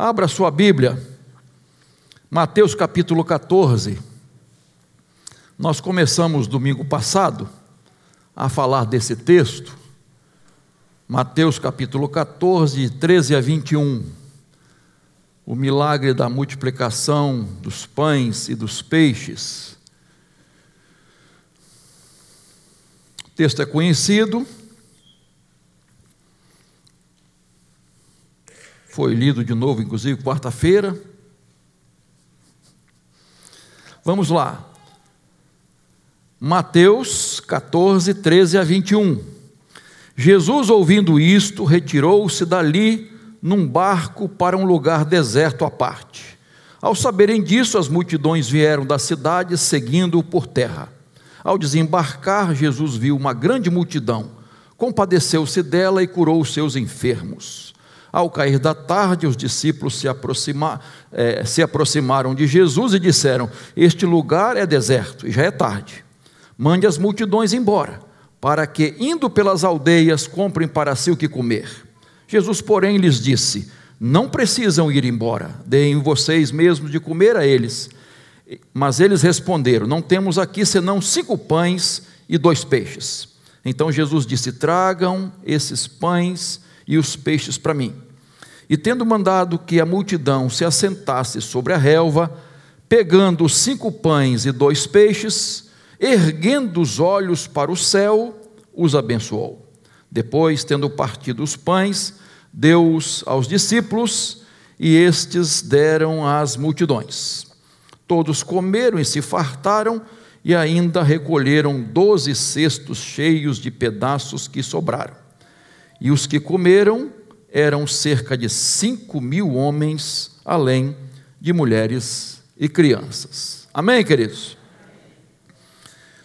Abra sua Bíblia, Mateus capítulo 14. Nós começamos domingo passado a falar desse texto, Mateus capítulo 14, 13 a 21. O milagre da multiplicação dos pães e dos peixes. O texto é conhecido, foi lido de novo, inclusive, quarta-feira. Vamos lá. Mateus 14, 13 a 21. Jesus, ouvindo isto, retirou-se dali num barco para um lugar deserto à parte. Ao saberem disso, as multidões vieram da cidade seguindo-o por terra. Ao desembarcar, Jesus viu uma grande multidão, compadeceu-se dela e curou os seus enfermos. Ao cair da tarde, os discípulos se, aproxima, eh, se aproximaram de Jesus e disseram: Este lugar é deserto e já é tarde mande as multidões embora, para que, indo pelas aldeias, comprem para si o que comer. Jesus, porém, lhes disse: Não precisam ir embora, deem vocês mesmos de comer a eles. Mas eles responderam: Não temos aqui senão cinco pães e dois peixes. Então Jesus disse: Tragam esses pães e os peixes para mim. E tendo mandado que a multidão se assentasse sobre a relva, pegando os cinco pães e dois peixes, erguendo os olhos para o céu, os abençoou. Depois, tendo partido os pães, deu-os aos discípulos, e estes deram às multidões. Todos comeram e se fartaram, e ainda recolheram doze cestos cheios de pedaços que sobraram. E os que comeram eram cerca de cinco mil homens, além de mulheres e crianças. Amém, queridos?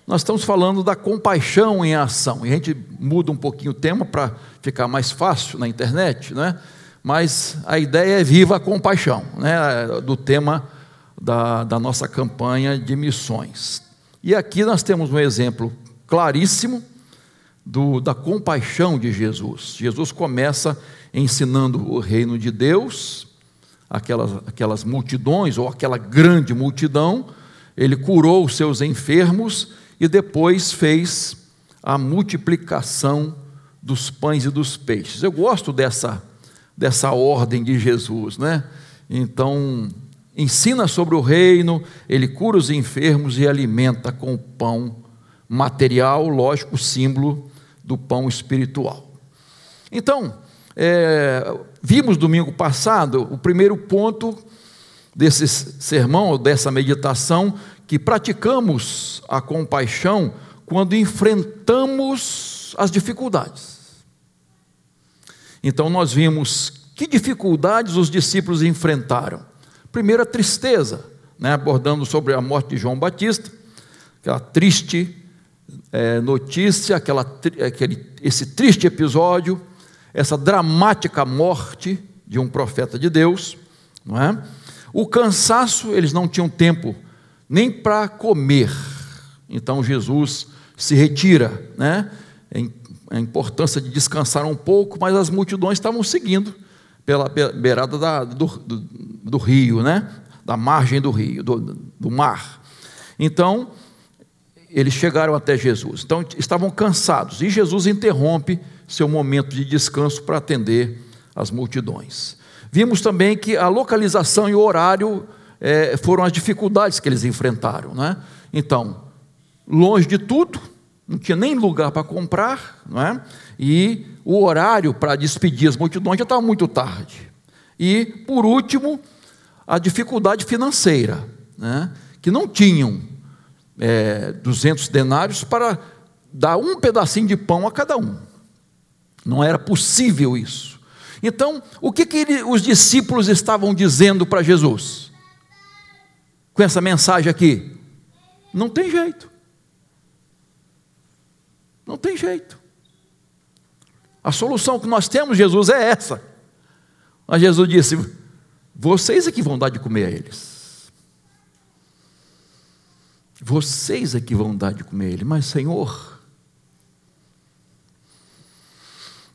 Nós estamos falando da compaixão em ação. E a gente muda um pouquinho o tema para ficar mais fácil na internet, né? mas a ideia é viva a compaixão, né? do tema da, da nossa campanha de missões. E aqui nós temos um exemplo claríssimo do, da compaixão de Jesus. Jesus começa ensinando o reino de Deus, aquelas, aquelas multidões, ou aquela grande multidão, ele curou os seus enfermos e depois fez a multiplicação dos pães e dos peixes. Eu gosto dessa, dessa ordem de Jesus, né? Então, ensina sobre o reino, ele cura os enfermos e alimenta com o pão material, lógico, símbolo do pão espiritual. Então, é, vimos domingo passado o primeiro ponto desse sermão, dessa meditação, que praticamos a compaixão quando enfrentamos as dificuldades. Então nós vimos que dificuldades os discípulos enfrentaram. Primeiro a tristeza, né, abordando sobre a morte de João Batista, aquela triste é, notícia, aquela, aquele, esse triste episódio, essa dramática morte de um profeta de Deus, não é? O cansaço, eles não tinham tempo nem para comer. Então Jesus se retira, né? A importância de descansar um pouco, mas as multidões estavam seguindo pela beirada da, do, do, do, rio, né? Da margem do rio, do, do mar. Então, eles chegaram até Jesus. Então, estavam cansados. E Jesus interrompe seu momento de descanso para atender as multidões. Vimos também que a localização e o horário é, foram as dificuldades que eles enfrentaram. Né? Então, longe de tudo, não tinha nem lugar para comprar, não é? e o horário para despedir as multidões já estava muito tarde. E, por último, a dificuldade financeira, né? que não tinham é, 200 denários para dar um pedacinho de pão a cada um. Não era possível isso. Então, o que, que ele, os discípulos estavam dizendo para Jesus? Com essa mensagem aqui? Não tem jeito. Não tem jeito. A solução que nós temos, Jesus, é essa. Mas Jesus disse: vocês é que vão dar de comer a eles. Vocês é que vão dar de comer a eles. Mas, Senhor,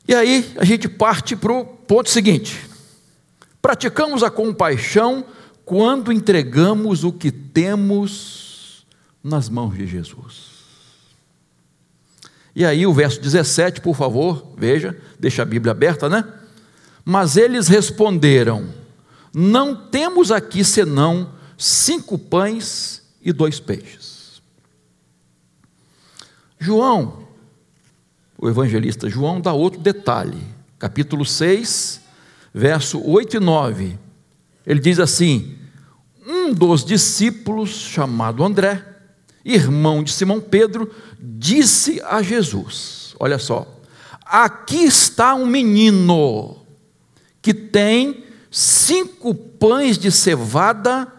E aí a gente parte para o ponto seguinte. Praticamos a compaixão quando entregamos o que temos nas mãos de Jesus. E aí o verso 17, por favor, veja, deixa a Bíblia aberta, né? Mas eles responderam: Não temos aqui senão cinco pães e dois peixes. João, o evangelista João, dá outro detalhe, capítulo 6, verso 8 e 9. Ele diz assim: Um dos discípulos, chamado André, irmão de Simão Pedro, disse a Jesus: Olha só, aqui está um menino que tem cinco pães de cevada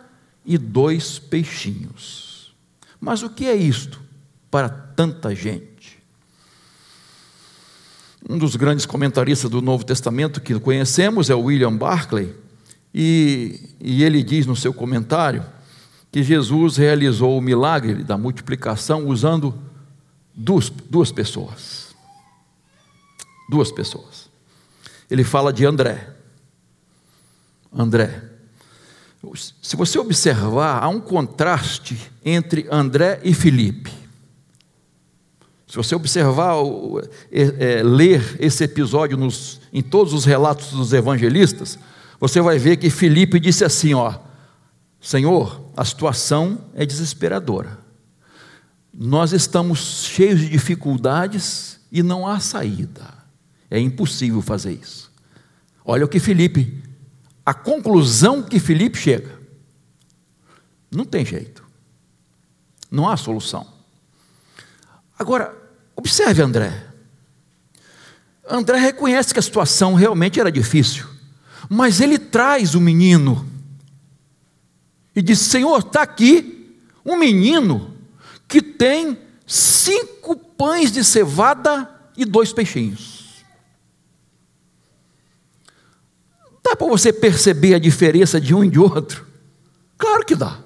e dois peixinhos. Mas o que é isto para tanta gente? Um dos grandes comentaristas do Novo Testamento que conhecemos é o William Barclay, e, e ele diz no seu comentário que Jesus realizou o milagre da multiplicação usando duas, duas pessoas. Duas pessoas. Ele fala de André. André. Se você observar, há um contraste entre André e Filipe. Se você observar, é, é, ler esse episódio nos, em todos os relatos dos evangelistas, você vai ver que Filipe disse assim: ó, Senhor, a situação é desesperadora. Nós estamos cheios de dificuldades e não há saída. É impossível fazer isso. Olha o que Felipe, a conclusão que Felipe chega. Não tem jeito. Não há solução. Agora, observe André. André reconhece que a situação realmente era difícil, mas ele traz o menino e diz: Senhor, está aqui um menino que tem cinco pães de cevada e dois peixinhos. Dá para você perceber a diferença de um e de outro? Claro que dá.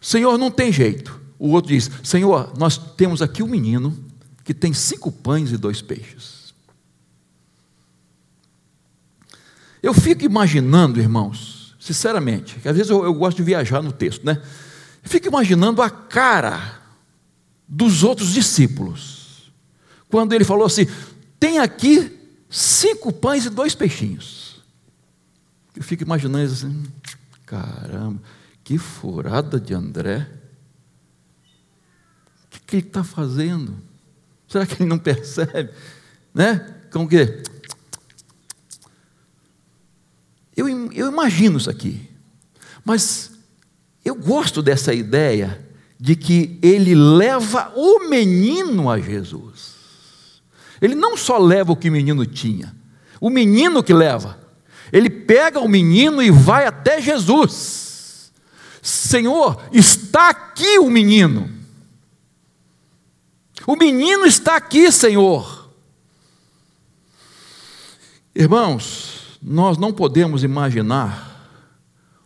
Senhor, não tem jeito. O outro diz: Senhor, nós temos aqui um menino que tem cinco pães e dois peixes. Eu fico imaginando, irmãos, sinceramente, que às vezes eu, eu gosto de viajar no texto, né? Fico imaginando a cara dos outros discípulos, quando ele falou assim: tem aqui cinco pães e dois peixinhos. Eu fico imaginando assim: caramba, que furada de André. O que, que ele está fazendo? Será que ele não percebe? Né? Como que eu, eu imagino isso aqui, mas eu gosto dessa ideia de que ele leva o menino a Jesus. Ele não só leva o que o menino tinha, o menino que leva. Ele pega o menino e vai até Jesus. Senhor, está aqui o menino. O menino está aqui, Senhor. Irmãos, nós não podemos imaginar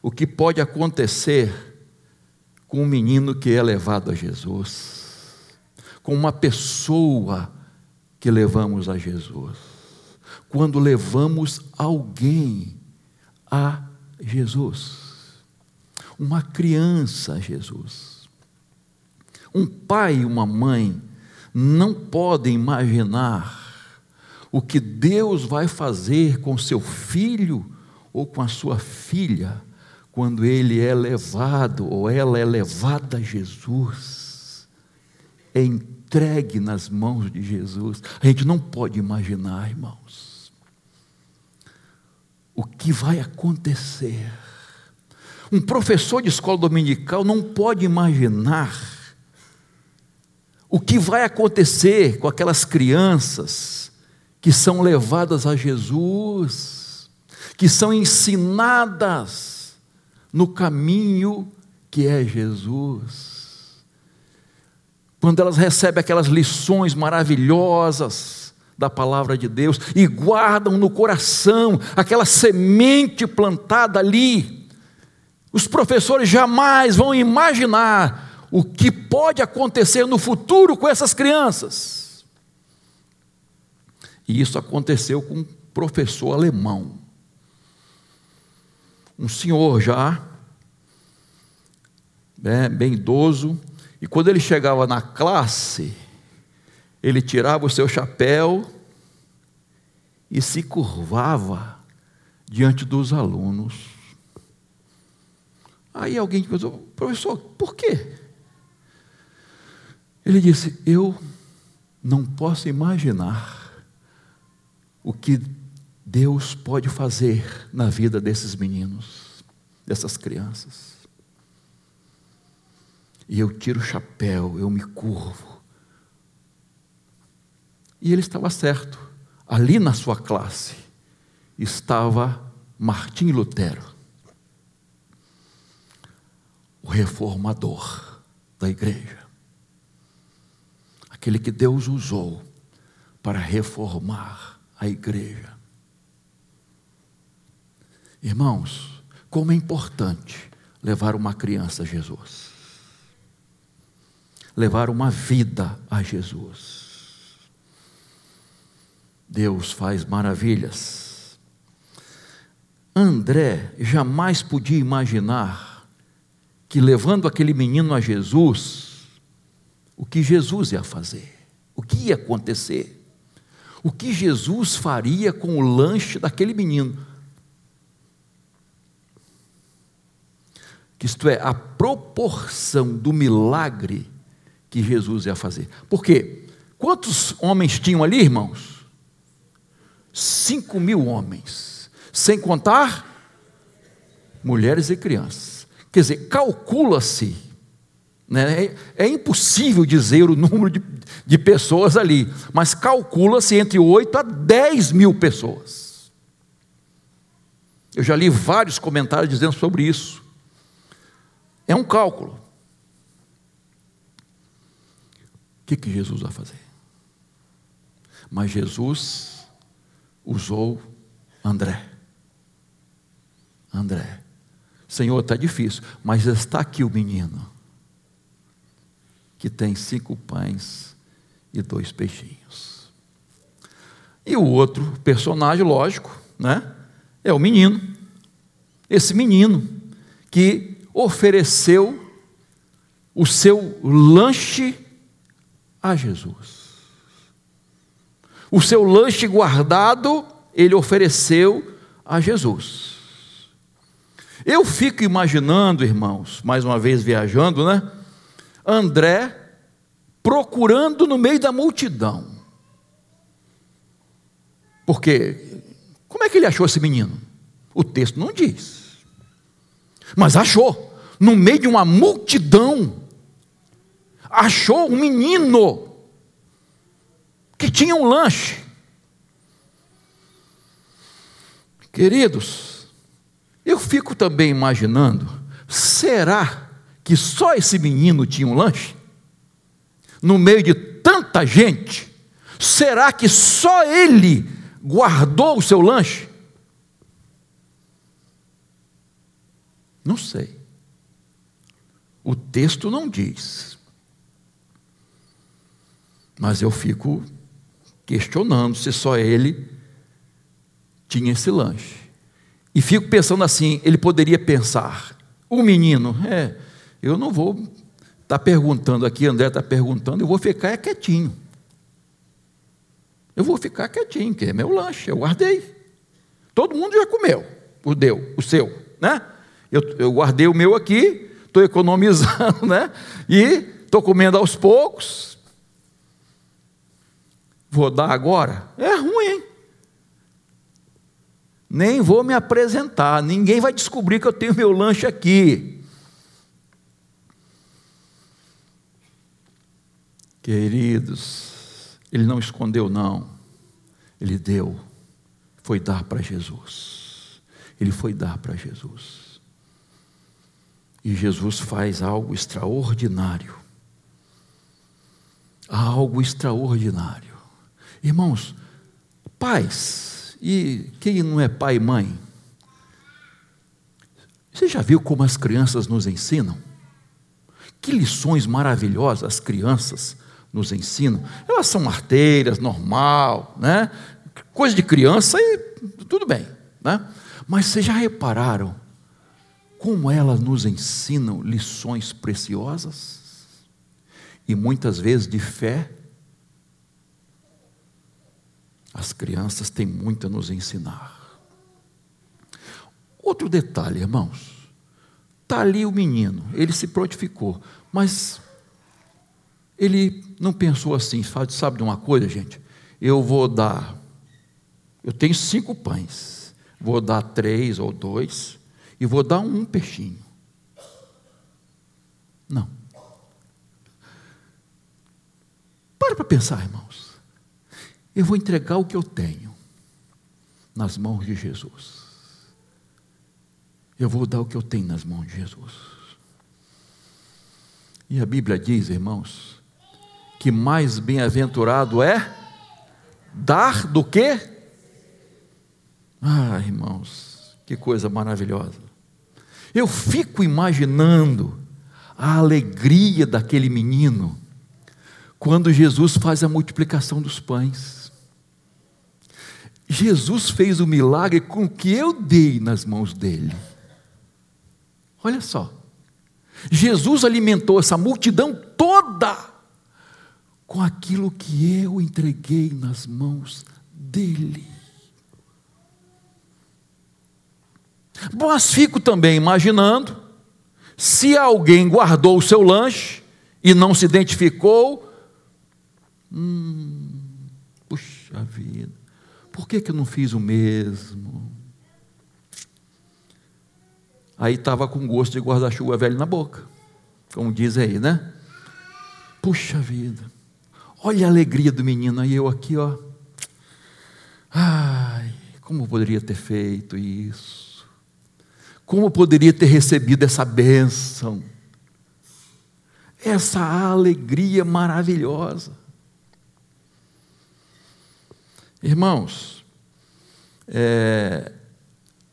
o que pode acontecer com um menino que é levado a Jesus, com uma pessoa que levamos a Jesus, quando levamos alguém a Jesus, uma criança a Jesus. Um pai e uma mãe não podem imaginar o que Deus vai fazer com seu filho ou com a sua filha quando ele é levado ou ela é levada a Jesus, é entregue nas mãos de Jesus. A gente não pode imaginar, irmãos, o que vai acontecer. Um professor de escola dominical não pode imaginar o que vai acontecer com aquelas crianças que são levadas a Jesus, que são ensinadas no caminho que é Jesus. Quando elas recebem aquelas lições maravilhosas da palavra de Deus e guardam no coração aquela semente plantada ali, os professores jamais vão imaginar o que pode acontecer no futuro com essas crianças. E isso aconteceu com um professor alemão. um senhor já, né, bem idoso, e quando ele chegava na classe, ele tirava o seu chapéu e se curvava diante dos alunos. Aí alguém perguntou, professor, por quê? Ele disse: Eu não posso imaginar o que Deus pode fazer na vida desses meninos, dessas crianças. E eu tiro o chapéu, eu me curvo. E ele estava certo. Ali na sua classe estava Martim Lutero, o reformador da igreja aquele que Deus usou para reformar a igreja. Irmãos, como é importante levar uma criança a Jesus, levar uma vida a Jesus. Deus faz maravilhas. André jamais podia imaginar que levando aquele menino a Jesus, o que Jesus ia fazer, o que ia acontecer, o que Jesus faria com o lanche daquele menino. Isto é, a proporção do milagre que Jesus ia fazer. Por quê? Quantos homens tinham ali, irmãos? Cinco mil homens, sem contar mulheres e crianças. Quer dizer, calcula-se né? É, é impossível dizer o número de, de pessoas ali, mas calcula-se entre 8 a 10 mil pessoas. Eu já li vários comentários dizendo sobre isso. É um cálculo. O que, que Jesus vai fazer? Mas Jesus usou André. André. Senhor, está difícil, mas está aqui o menino que tem cinco pães e dois peixinhos. E o outro personagem, lógico, né, é o menino. Esse menino que ofereceu o seu lanche a Jesus. O seu lanche guardado, ele ofereceu a Jesus. Eu fico imaginando, irmãos, mais uma vez viajando, né? André procurando no meio da multidão. Porque, como é que ele achou esse menino? O texto não diz. Mas achou, no meio de uma multidão, achou um menino tinha um lanche. Queridos, eu fico também imaginando, será que só esse menino tinha um lanche? No meio de tanta gente, será que só ele guardou o seu lanche? Não sei. O texto não diz. Mas eu fico questionando se só ele tinha esse lanche. E fico pensando assim: ele poderia pensar, o menino, é, eu não vou estar tá perguntando aqui, André está perguntando, eu vou ficar é quietinho. Eu vou ficar quietinho, que é meu lanche, eu guardei. Todo mundo já comeu, o deu, o seu, né? Eu, eu guardei o meu aqui, estou economizando, né? E estou comendo aos poucos. Vou dar agora? É ruim? Nem vou me apresentar, ninguém vai descobrir que eu tenho meu lanche aqui. Queridos, ele não escondeu, não. Ele deu. Foi dar para Jesus. Ele foi dar para Jesus. E Jesus faz algo extraordinário. Algo extraordinário. Irmãos, pais, e quem não é pai e mãe? Você já viu como as crianças nos ensinam? Que lições maravilhosas as crianças nos ensinam, elas são arteiras, normal, né? Coisa de criança e tudo bem, né? Mas vocês já repararam como elas nos ensinam lições preciosas e muitas vezes de fé. As crianças têm muito a nos ensinar. Outro detalhe, irmãos. Está ali o menino, ele se prontificou, mas ele não pensou assim, sabe de uma coisa, gente? Eu vou dar, eu tenho cinco pães, vou dar três ou dois, e vou dar um peixinho. Não. Para para pensar, irmãos. Eu vou entregar o que eu tenho nas mãos de Jesus. Eu vou dar o que eu tenho nas mãos de Jesus. E a Bíblia diz, irmãos, que mais bem-aventurado é dar do que? Ah, irmãos, que coisa maravilhosa. Eu fico imaginando a alegria daquele menino quando Jesus faz a multiplicação dos pães. Jesus fez o milagre com o que eu dei nas mãos dele. Olha só. Jesus alimentou essa multidão toda com aquilo que eu entreguei nas mãos dele. Mas fico também imaginando se alguém guardou o seu lanche e não se identificou. Hum, por que, que eu não fiz o mesmo? Aí estava com gosto de guarda-chuva velho na boca, como diz aí, né? Puxa vida, olha a alegria do menino, aí eu aqui, ó. Ai, como poderia ter feito isso? Como poderia ter recebido essa bênção? Essa alegria maravilhosa. Irmãos, é,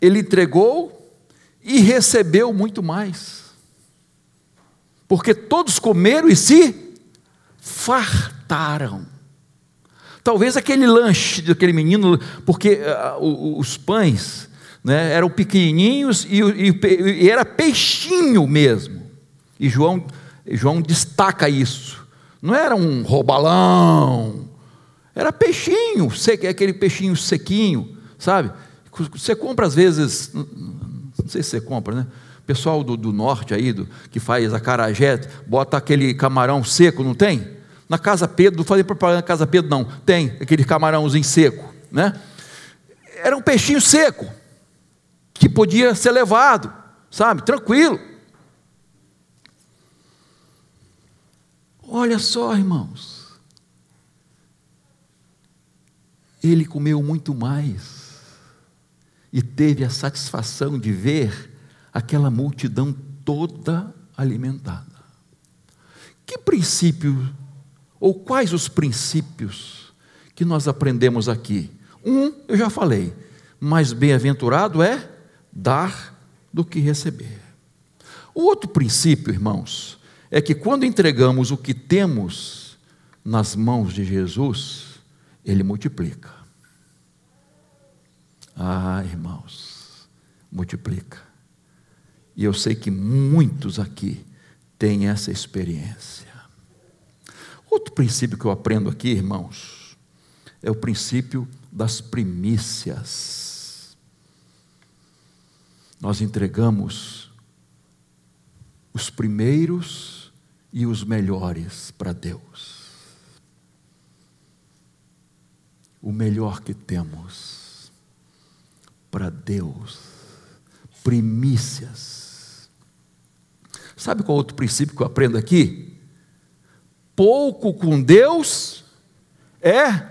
ele entregou e recebeu muito mais, porque todos comeram e se fartaram. Talvez aquele lanche daquele menino, porque uh, os pães né, eram pequenininhos e, e, e, era peixinho mesmo. E João, João destaca isso. Não era um robalão, era peixinho, aquele peixinho sequinho, sabe? Você compra às vezes, não sei se você compra, né? O pessoal do, do norte aí, do, que faz a carajé, bota aquele camarão seco, não tem? Na Casa Pedro, não falei propaganda na Casa Pedro, não. Tem aquele camarãozinho seco, né? Era um peixinho seco que podia ser levado, sabe, tranquilo. Olha só, irmãos. Ele comeu muito mais e teve a satisfação de ver aquela multidão toda alimentada. Que princípio, ou quais os princípios que nós aprendemos aqui? Um, eu já falei, mais bem-aventurado é dar do que receber. O outro princípio, irmãos, é que quando entregamos o que temos nas mãos de Jesus, Ele multiplica. Ah, irmãos, multiplica. E eu sei que muitos aqui têm essa experiência. Outro princípio que eu aprendo aqui, irmãos, é o princípio das primícias nós entregamos os primeiros e os melhores para Deus. O melhor que temos para Deus, primícias. Sabe qual outro princípio que eu aprendo aqui? Pouco com Deus é,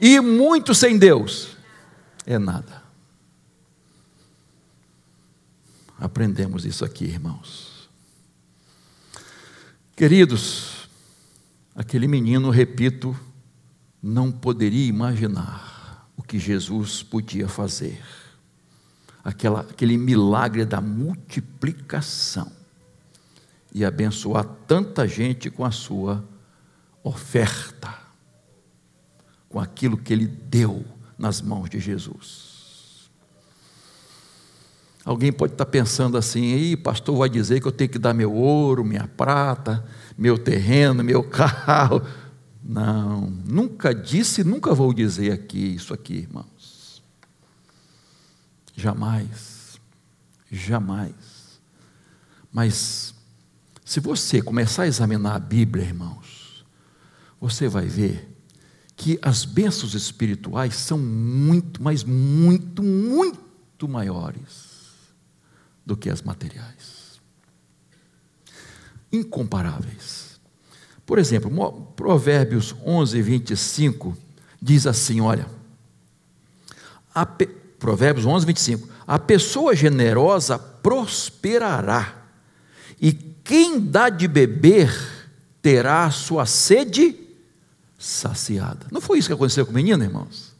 e muito sem Deus é nada. aprendemos isso aqui, irmãos. Queridos, aquele menino, repito, não poderia imaginar o que Jesus podia fazer. Aquela, aquele milagre da multiplicação e abençoar tanta gente com a sua oferta, com aquilo que ele deu nas mãos de Jesus. Alguém pode estar pensando assim, aí pastor vai dizer que eu tenho que dar meu ouro, minha prata, meu terreno, meu carro. Não, nunca disse, nunca vou dizer aqui isso aqui, irmãos. Jamais, jamais. Mas se você começar a examinar a Bíblia, irmãos, você vai ver que as bênçãos espirituais são muito, mas muito, muito maiores do que as materiais. Incomparáveis. Por exemplo, Provérbios 11, 25 diz assim: olha, pe... Provérbios 11, 25: a pessoa generosa prosperará, e quem dá de beber terá a sua sede saciada. Não foi isso que aconteceu com o menino, irmãos?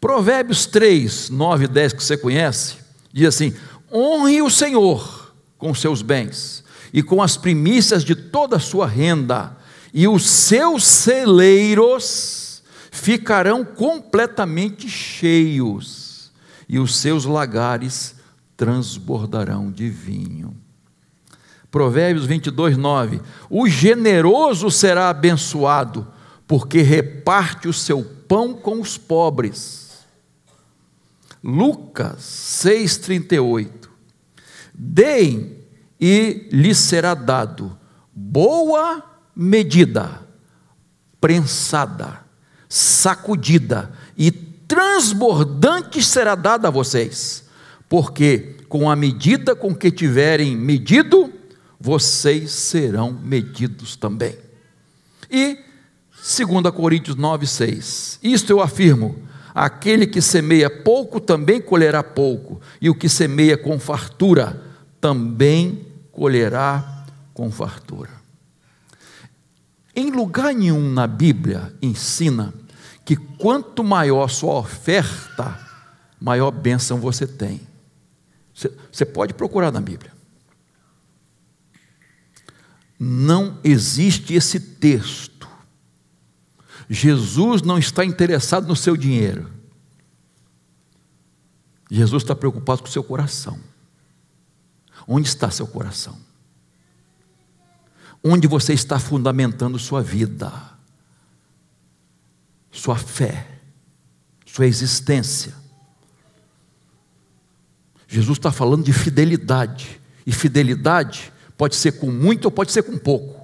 Provérbios 3, 9 e 10, que você conhece, diz assim: honre o Senhor com seus bens e com as primícias de toda a sua renda, e os seus celeiros ficarão completamente cheios, e os seus lagares transbordarão de vinho. Provérbios 22, 9: O generoso será abençoado, porque reparte o seu pão com os pobres. Lucas 6,38: Deem e lhes será dado boa medida, prensada, sacudida e transbordante será dada a vocês, porque com a medida com que tiverem medido, vocês serão medidos também. E 2 Coríntios 9, 6: Isto eu afirmo Aquele que semeia pouco também colherá pouco, e o que semeia com fartura também colherá com fartura. Em lugar nenhum na Bíblia ensina que quanto maior sua oferta, maior bênção você tem. Você pode procurar na Bíblia. Não existe esse texto Jesus não está interessado no seu dinheiro. Jesus está preocupado com o seu coração. Onde está seu coração? Onde você está fundamentando sua vida, sua fé, sua existência? Jesus está falando de fidelidade, e fidelidade pode ser com muito ou pode ser com pouco.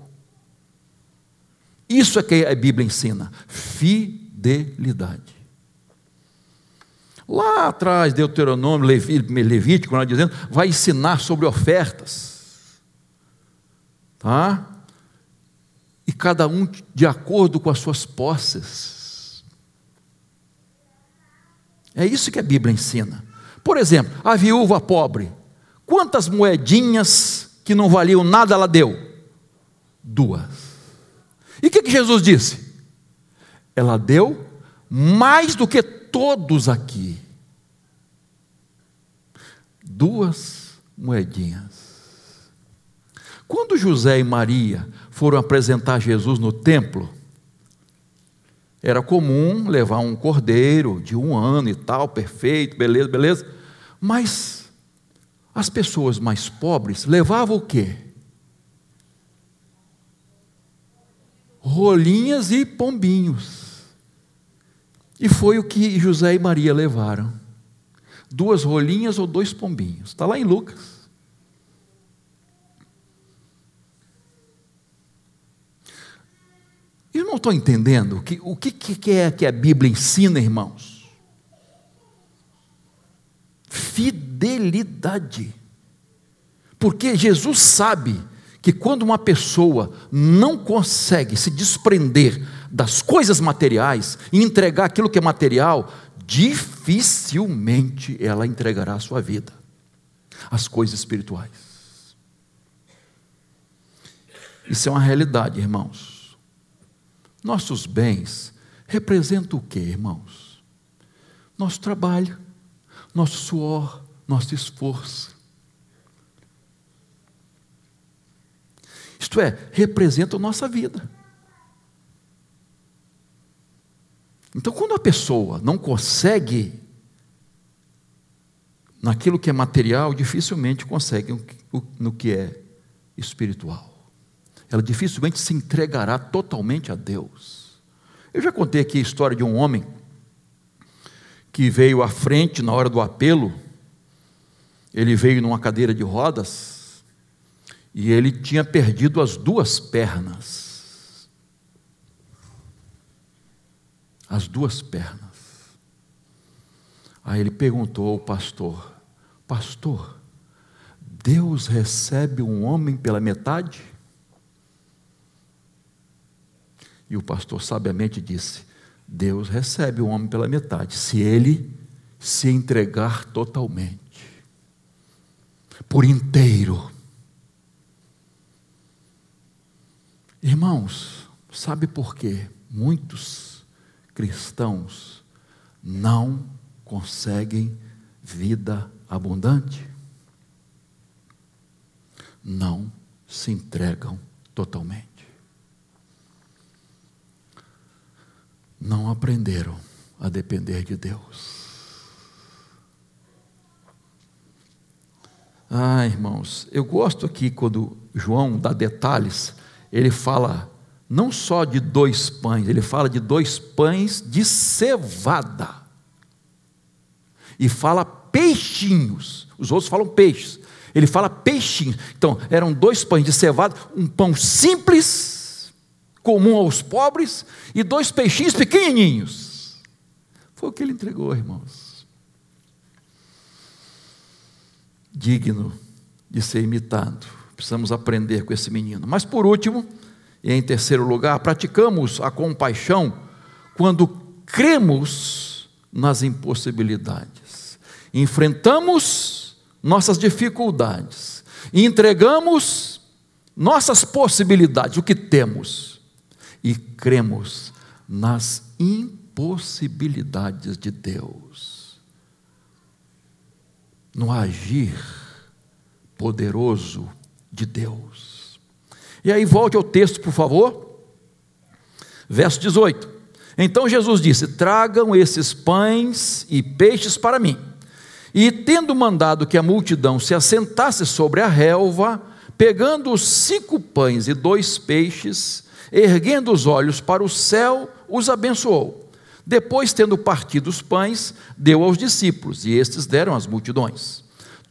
Isso é que a Bíblia ensina: fidelidade. Lá atrás, Deuteronômio, Levítico, nós dizendo, vai ensinar sobre ofertas. Tá? E cada um de acordo com as suas posses. É isso que a Bíblia ensina. Por exemplo, a viúva pobre, quantas moedinhas que não valiam nada ela deu? Duas. E o que, que Jesus disse? Ela deu mais do que todos aqui. Duas moedinhas. Quando José e Maria foram apresentar Jesus no templo, era comum levar um cordeiro de um ano e tal, perfeito, beleza, beleza. Mas as pessoas mais pobres levavam o quê? rolinhas e pombinhos. E foi o que José e Maria levaram. Duas rolinhas ou dois pombinhos. Está lá em Lucas. Eu não estou entendendo que, o que, que é que a Bíblia ensina, irmãos. Fidelidade. Porque Jesus sabe que quando uma pessoa não consegue se desprender das coisas materiais e entregar aquilo que é material, dificilmente ela entregará a sua vida, as coisas espirituais. Isso é uma realidade, irmãos. Nossos bens representam o que, irmãos? Nosso trabalho, nosso suor, nosso esforço. Isto é, representa a nossa vida. Então, quando a pessoa não consegue naquilo que é material, dificilmente consegue no que é espiritual. Ela dificilmente se entregará totalmente a Deus. Eu já contei aqui a história de um homem que veio à frente na hora do apelo. Ele veio numa cadeira de rodas e ele tinha perdido as duas pernas. As duas pernas. Aí ele perguntou ao pastor: Pastor, Deus recebe um homem pela metade? E o pastor sabiamente disse: Deus recebe o homem pela metade, se ele se entregar totalmente, por inteiro. Irmãos, sabe por quê? Muitos cristãos não conseguem vida abundante? Não se entregam totalmente. Não aprenderam a depender de Deus. Ah, irmãos, eu gosto aqui quando João dá detalhes, ele fala não só de dois pães, ele fala de dois pães de cevada e fala peixinhos. Os outros falam peixes. Ele fala peixinhos. Então, eram dois pães de cevada, um pão simples, comum aos pobres, e dois peixinhos pequenininhos. Foi o que ele entregou, irmãos. Digno de ser imitado. Precisamos aprender com esse menino. Mas por último, e em terceiro lugar, praticamos a compaixão quando cremos nas impossibilidades. Enfrentamos nossas dificuldades. Entregamos nossas possibilidades, o que temos, e cremos nas impossibilidades de Deus, no agir poderoso de Deus. E aí, volte ao texto, por favor. Verso 18. Então Jesus disse: Tragam esses pães e peixes para mim. E tendo mandado que a multidão se assentasse sobre a relva, pegando os cinco pães e dois peixes, erguendo os olhos para o céu, os abençoou. Depois, tendo partido os pães, deu aos discípulos, e estes deram às multidões.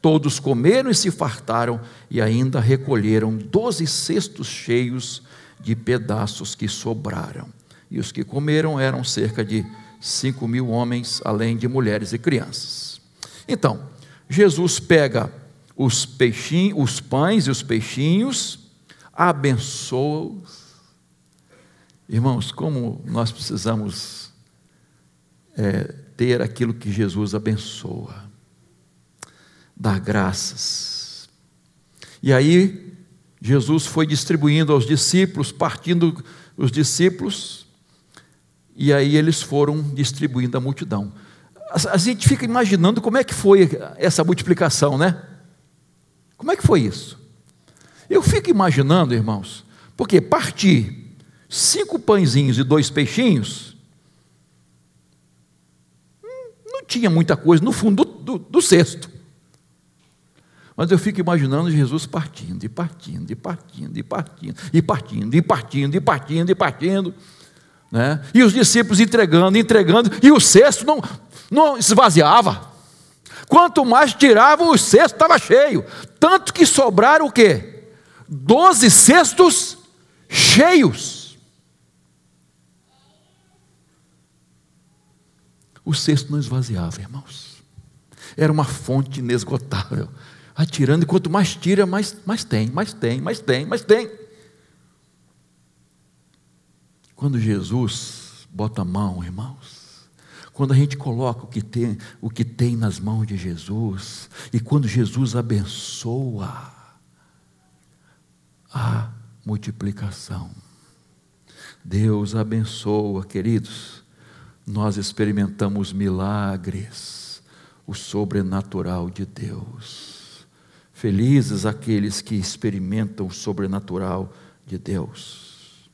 Todos comeram e se fartaram, e ainda recolheram doze cestos cheios de pedaços que sobraram. E os que comeram eram cerca de cinco mil homens, além de mulheres e crianças. Então, Jesus pega os peixinhos, os pães e os peixinhos, abençoa-os. Irmãos, como nós precisamos é, ter aquilo que Jesus abençoa, dar graças. E aí, Jesus foi distribuindo aos discípulos, partindo os discípulos, e aí eles foram distribuindo a multidão a gente fica imaginando como é que foi essa multiplicação, né? Como é que foi isso? Eu fico imaginando, irmãos, porque partir cinco pãezinhos e dois peixinhos, hum, não tinha muita coisa no fundo do, do, do cesto. Mas eu fico imaginando Jesus partindo, e partindo, e partindo, e partindo, e partindo, e partindo, e partindo, e partindo. Né? E os discípulos entregando, entregando, e o cesto não, não esvaziava. Quanto mais tirava, o cesto estava cheio. Tanto que sobraram o quê? Doze cestos cheios. O cesto não esvaziava, irmãos. Era uma fonte inesgotável. Atirando, e quanto mais tira, mais, mais tem, mais tem, mais tem, mais tem. Quando Jesus bota a mão, irmãos, quando a gente coloca o que tem, o que tem nas mãos de Jesus, e quando Jesus abençoa a multiplicação. Deus abençoa, queridos. Nós experimentamos milagres, o sobrenatural de Deus. Felizes aqueles que experimentam o sobrenatural de Deus.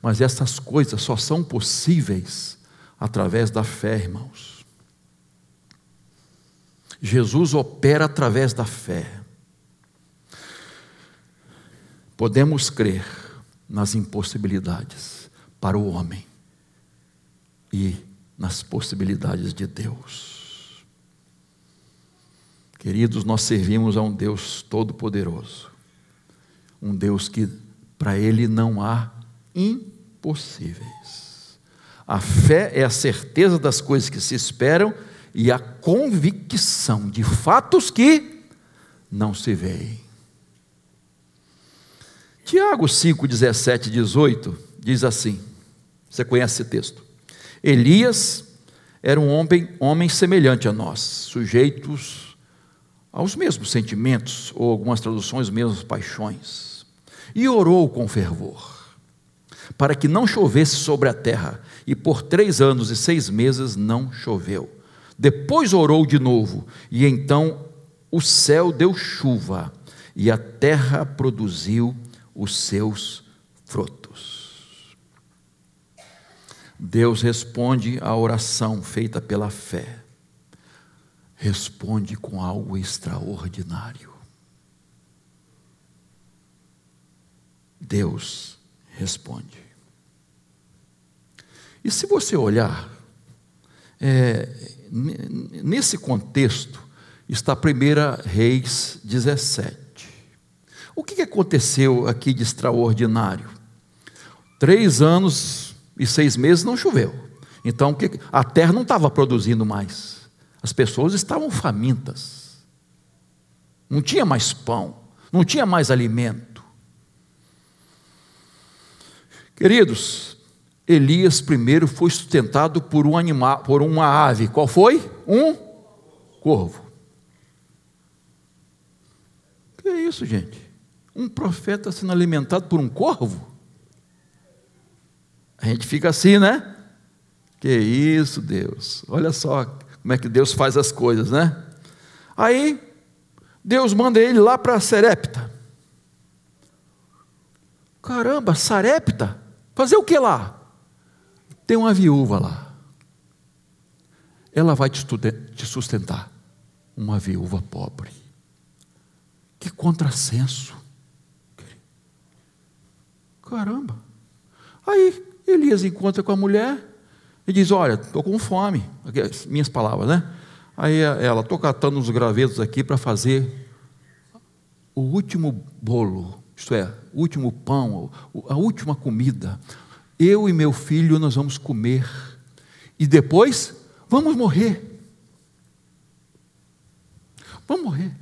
Mas essas coisas só são possíveis através da fé, irmãos. Jesus opera através da fé. Podemos crer nas impossibilidades para o homem e nas possibilidades de Deus. Queridos, nós servimos a um Deus todo-poderoso, um Deus que para Ele não há impossíveis. A fé é a certeza das coisas que se esperam e a convicção de fatos que não se veem. Tiago 5, 17 e 18 diz assim: você conhece esse texto? Elias era um homem, homem semelhante a nós, sujeitos aos mesmos sentimentos, ou algumas traduções, mesmas paixões, e orou com fervor, para que não chovesse sobre a terra, e por três anos e seis meses não choveu. Depois orou de novo, e então o céu deu chuva, e a terra produziu os seus frutos. Deus responde à oração feita pela fé, responde com algo extraordinário. Deus responde. E se você olhar, é, nesse contexto está 1 Reis 17. O que aconteceu aqui de extraordinário? Três anos e seis meses não choveu. Então a terra não estava produzindo mais. As pessoas estavam famintas. Não tinha mais pão, não tinha mais alimento. Queridos, Elias primeiro foi sustentado por um animal, por uma ave. Qual foi? Um corvo. Que é isso, gente? um profeta sendo alimentado por um corvo? A gente fica assim, né? Que isso, Deus. Olha só como é que Deus faz as coisas, né? Aí, Deus manda ele lá para Serepta. Caramba, Sarepta? Fazer o que lá? Tem uma viúva lá. Ela vai te sustentar. Uma viúva pobre. Que contrassenso. Caramba. Aí Elias encontra com a mulher e diz: Olha, estou com fome. minhas palavras, né? Aí ela, estou catando uns gravetos aqui para fazer o último bolo, isto é, o último pão, a última comida. Eu e meu filho nós vamos comer e depois vamos morrer. Vamos morrer.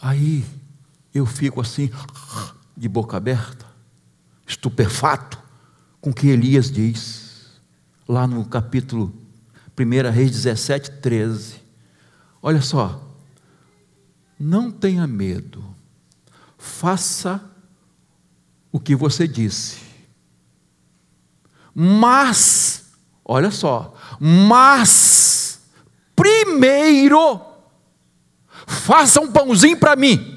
Aí eu fico assim, de boca aberta, estupefato com o que Elias diz, lá no capítulo 1 Reis 17, 13. Olha só, não tenha medo, faça o que você disse, mas, olha só, mas, primeiro, faça um pãozinho para mim.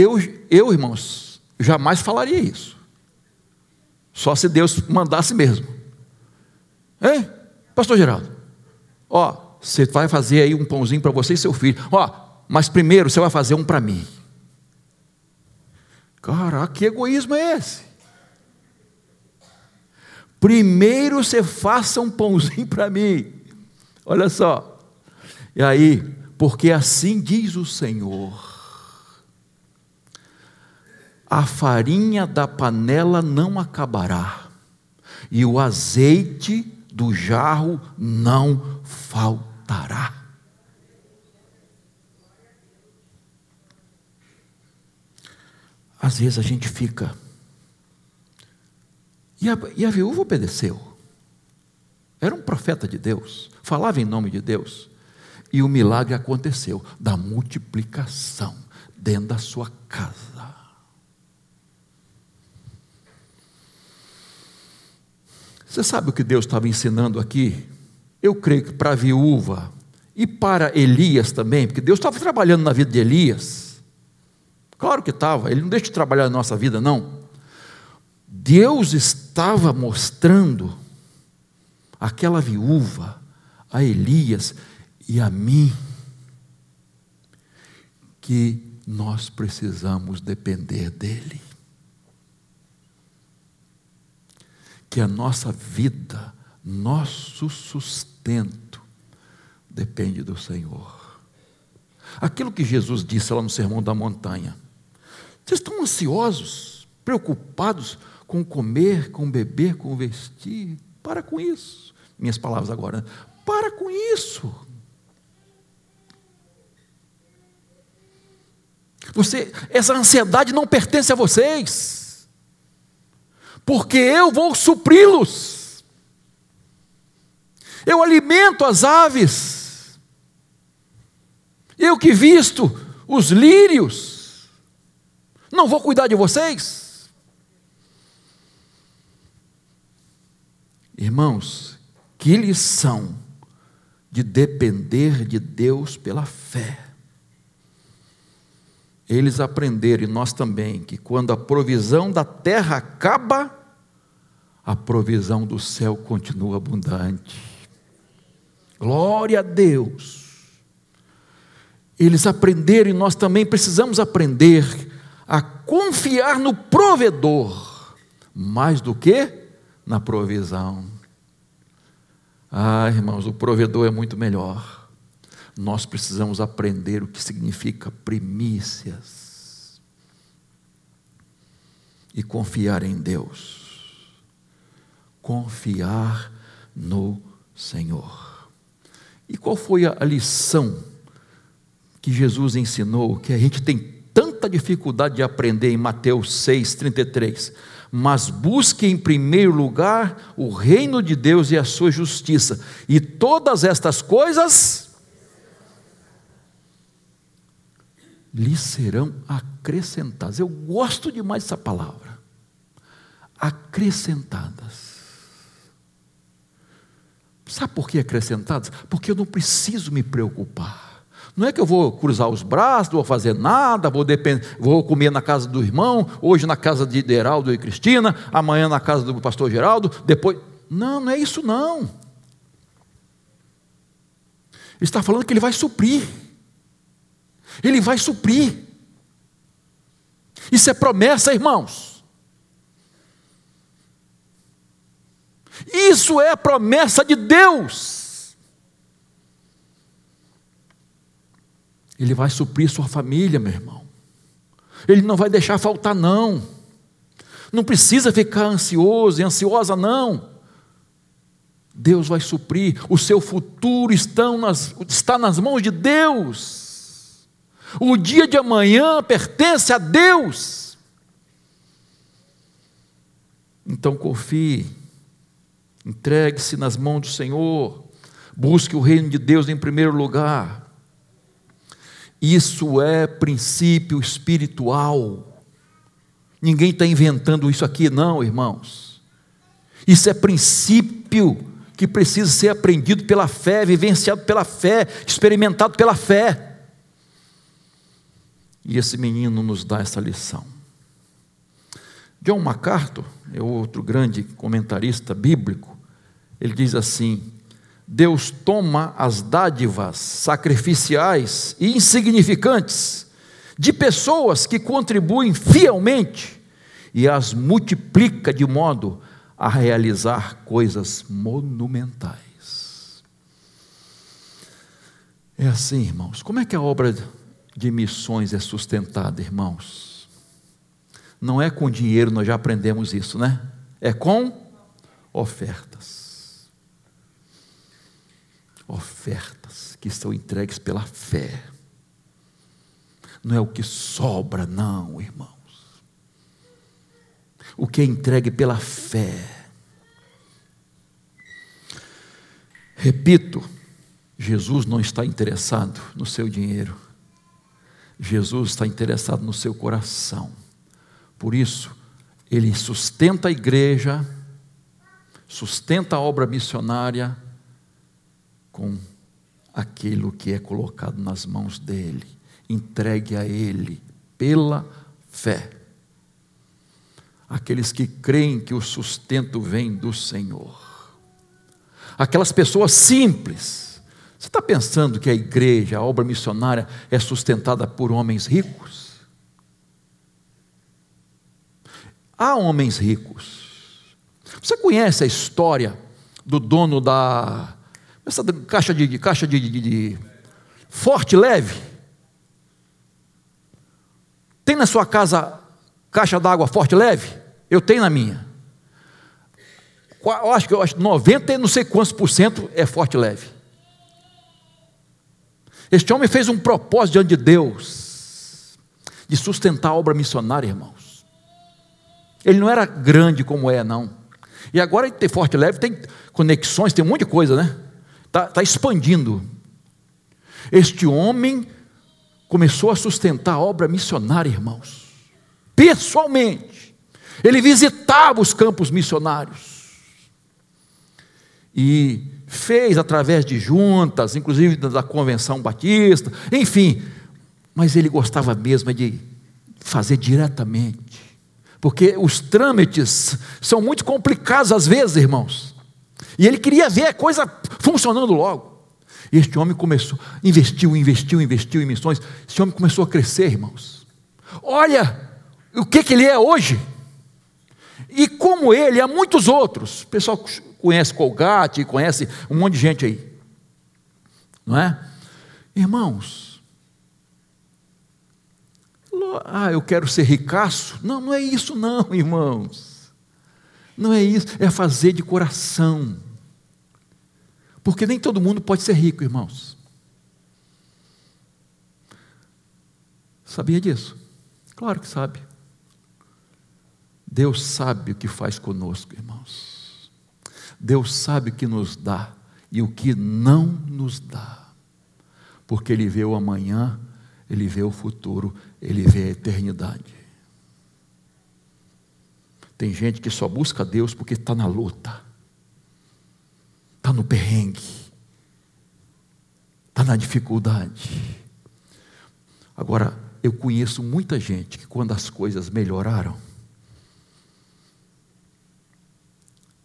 Eu, eu, irmãos, jamais falaria isso. Só se Deus mandasse mesmo. Hein? Pastor Geraldo, ó, você vai fazer aí um pãozinho para você e seu filho. Ó, mas primeiro você vai fazer um para mim. Caraca, que egoísmo é esse? Primeiro você faça um pãozinho para mim. Olha só. E aí, porque assim diz o Senhor a farinha da panela não acabará, e o azeite do jarro não faltará. Às vezes a gente fica. E a, e a viúva obedeceu. Era um profeta de Deus, falava em nome de Deus. E o milagre aconteceu da multiplicação dentro da sua casa. Você sabe o que Deus estava ensinando aqui? Eu creio que para a viúva e para Elias também, porque Deus estava trabalhando na vida de Elias. Claro que estava, Ele não deixa de trabalhar na nossa vida, não. Deus estava mostrando aquela viúva, a Elias e a mim, que nós precisamos depender dEle. Que a nossa vida, nosso sustento, depende do Senhor. Aquilo que Jesus disse lá no Sermão da Montanha. Vocês estão ansiosos, preocupados com comer, com beber, com vestir. Para com isso. Minhas palavras agora. Para com isso. Você, essa ansiedade não pertence a vocês. Porque eu vou supri-los. Eu alimento as aves. Eu que visto os lírios. Não vou cuidar de vocês? Irmãos, que lição de depender de Deus pela fé. Eles aprenderam, e nós também, que quando a provisão da terra acaba, a provisão do céu continua abundante. Glória a Deus. Eles aprenderam e nós também precisamos aprender a confiar no provedor, mais do que na provisão. Ah, irmãos, o provedor é muito melhor. Nós precisamos aprender o que significa primícias e confiar em Deus. Confiar no Senhor. E qual foi a lição que Jesus ensinou que a gente tem tanta dificuldade de aprender em Mateus 6:33? mas busque em primeiro lugar o reino de Deus e a sua justiça, e todas estas coisas lhe serão acrescentadas. Eu gosto demais dessa palavra. Acrescentadas. Sabe por que acrescentadas? Porque eu não preciso me preocupar. Não é que eu vou cruzar os braços, não vou fazer nada, vou, depend... vou comer na casa do irmão, hoje na casa de Heraldo e Cristina, amanhã na casa do pastor Geraldo, depois. Não, não é isso não. Ele está falando que ele vai suprir. Ele vai suprir. Isso é promessa, irmãos. Isso é a promessa de Deus. Ele vai suprir sua família, meu irmão. Ele não vai deixar faltar, não. Não precisa ficar ansioso e ansiosa, não. Deus vai suprir, o seu futuro nas, está nas mãos de Deus. O dia de amanhã pertence a Deus. Então confie, entregue-se nas mãos do Senhor, busque o reino de Deus em primeiro lugar. Isso é princípio espiritual. Ninguém está inventando isso aqui, não, irmãos. Isso é princípio que precisa ser aprendido pela fé, vivenciado pela fé, experimentado pela fé. E esse menino nos dá essa lição. John MacArthur, é outro grande comentarista bíblico, ele diz assim: Deus toma as dádivas sacrificiais e insignificantes de pessoas que contribuem fielmente e as multiplica de modo a realizar coisas monumentais. É assim, irmãos. Como é que a obra de missões é sustentada, irmãos? Não é com dinheiro, nós já aprendemos isso, né? É com ofertas ofertas que são entregues pela fé. Não é o que sobra, não, irmãos. O que é entregue pela fé. Repito, Jesus não está interessado no seu dinheiro. Jesus está interessado no seu coração. Por isso, ele sustenta a igreja, sustenta a obra missionária, com aquilo que é colocado nas mãos dele, entregue a ele pela fé. Aqueles que creem que o sustento vem do Senhor. aquelas pessoas simples. Você está pensando que a igreja, a obra missionária, é sustentada por homens ricos? Há homens ricos. Você conhece a história do dono da essa caixa de, caixa de, de, de forte leve? Tem na sua casa caixa d'água forte leve? Eu tenho na minha. Eu acho que eu acho 90 não sei quantos por cento é forte leve. Este homem fez um propósito diante de Deus de sustentar a obra missionária, irmãos. Ele não era grande como é, não. E agora tem forte leve, tem conexões, tem um monte de coisa, né? Está tá expandindo. Este homem começou a sustentar a obra missionária, irmãos, pessoalmente. Ele visitava os campos missionários. E fez através de juntas, inclusive da Convenção Batista, enfim, mas ele gostava mesmo de fazer diretamente, porque os trâmites são muito complicados às vezes, irmãos, e ele queria ver a coisa funcionando logo. E este homem começou, investiu, investiu, investiu em missões. Esse homem começou a crescer, irmãos. Olha o que, que ele é hoje. E como ele, há muitos outros. O pessoal conhece Colgate, conhece um monte de gente aí. Não é? Irmãos, ah, eu quero ser ricaço. Não, não é isso, não, irmãos. Não é isso, é fazer de coração porque nem todo mundo pode ser rico, irmãos. Sabia disso? Claro que sabe. Deus sabe o que faz conosco, irmãos. Deus sabe o que nos dá e o que não nos dá. Porque Ele vê o amanhã, Ele vê o futuro, Ele vê a eternidade. Tem gente que só busca Deus porque está na luta está no perrengue, está na dificuldade. Agora, eu conheço muita gente que, quando as coisas melhoraram,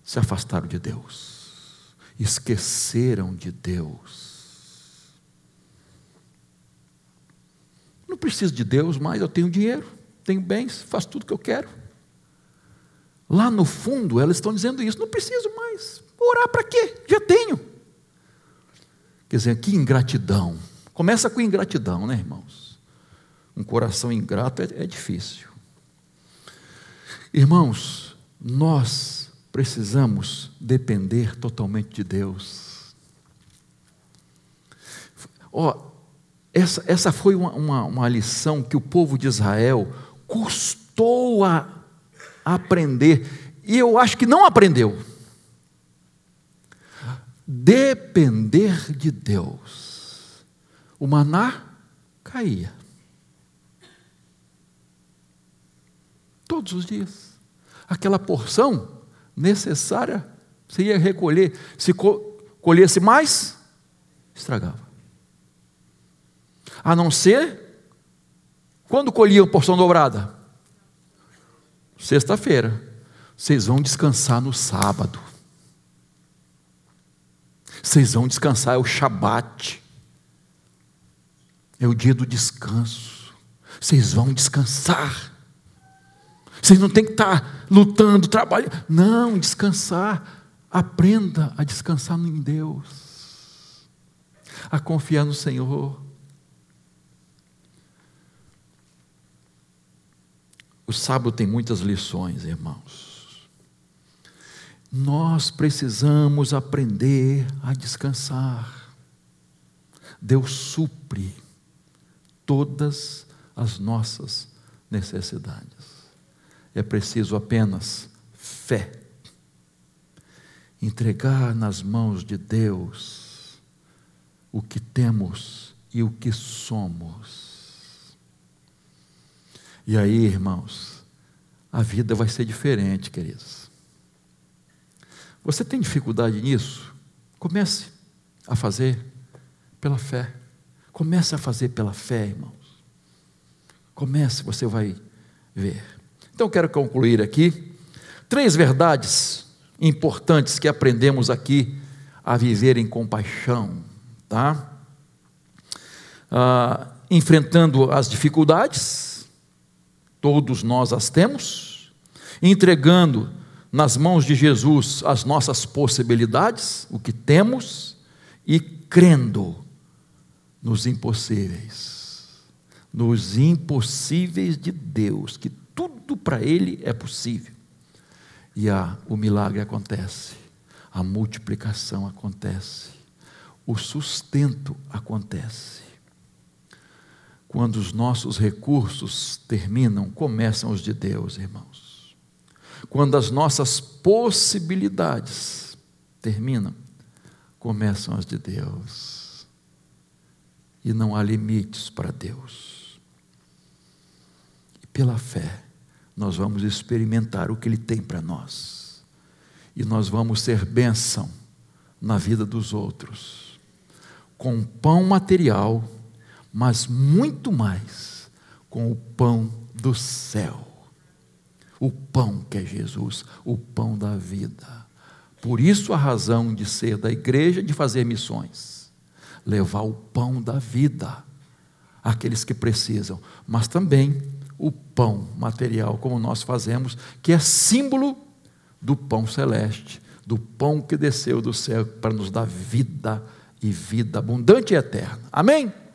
se afastaram de Deus, esqueceram de Deus. Não preciso de Deus mais, eu tenho dinheiro, tenho bens, faço tudo que eu quero. Lá no fundo, elas estão dizendo isso: não preciso mais. Orar para quê? Já tenho. Quer dizer, que ingratidão. Começa com ingratidão, né, irmãos? Um coração ingrato é, é difícil. Irmãos, nós precisamos depender totalmente de Deus. Ó, oh, essa, essa foi uma, uma, uma, lição que o povo de Israel custou a, a aprender, e eu acho que não aprendeu depender de Deus, o maná caía. Todos os dias. Aquela porção necessária, você ia recolher. Se colhesse mais, estragava. A não ser quando colhiam porção dobrada? Sexta-feira. Vocês vão descansar no sábado. Vocês vão descansar, é o Shabat. É o dia do descanso. Vocês vão descansar. Vocês não tem que estar lutando, trabalhando. Não, descansar. Aprenda a descansar em Deus. A confiar no Senhor. O sábado tem muitas lições, irmãos. Nós precisamos aprender a descansar. Deus supre todas as nossas necessidades. É preciso apenas fé. Entregar nas mãos de Deus o que temos e o que somos. E aí, irmãos, a vida vai ser diferente, queridos. Você tem dificuldade nisso? Comece a fazer pela fé. Comece a fazer pela fé, irmãos. Comece, você vai ver. Então, quero concluir aqui três verdades importantes que aprendemos aqui a viver em compaixão, tá? Ah, enfrentando as dificuldades, todos nós as temos, entregando nas mãos de Jesus as nossas possibilidades, o que temos, e crendo nos impossíveis, nos impossíveis de Deus, que tudo para Ele é possível. E a, o milagre acontece, a multiplicação acontece, o sustento acontece. Quando os nossos recursos terminam, começam os de Deus, irmãos. Quando as nossas possibilidades terminam, começam as de Deus. E não há limites para Deus. E pela fé, nós vamos experimentar o que Ele tem para nós. E nós vamos ser bênção na vida dos outros, com pão material, mas muito mais com o pão do céu. O pão que é Jesus, o pão da vida. Por isso a razão de ser da igreja de fazer missões, levar o pão da vida àqueles que precisam, mas também o pão material, como nós fazemos, que é símbolo do pão celeste, do pão que desceu do céu para nos dar vida e vida abundante e eterna. Amém?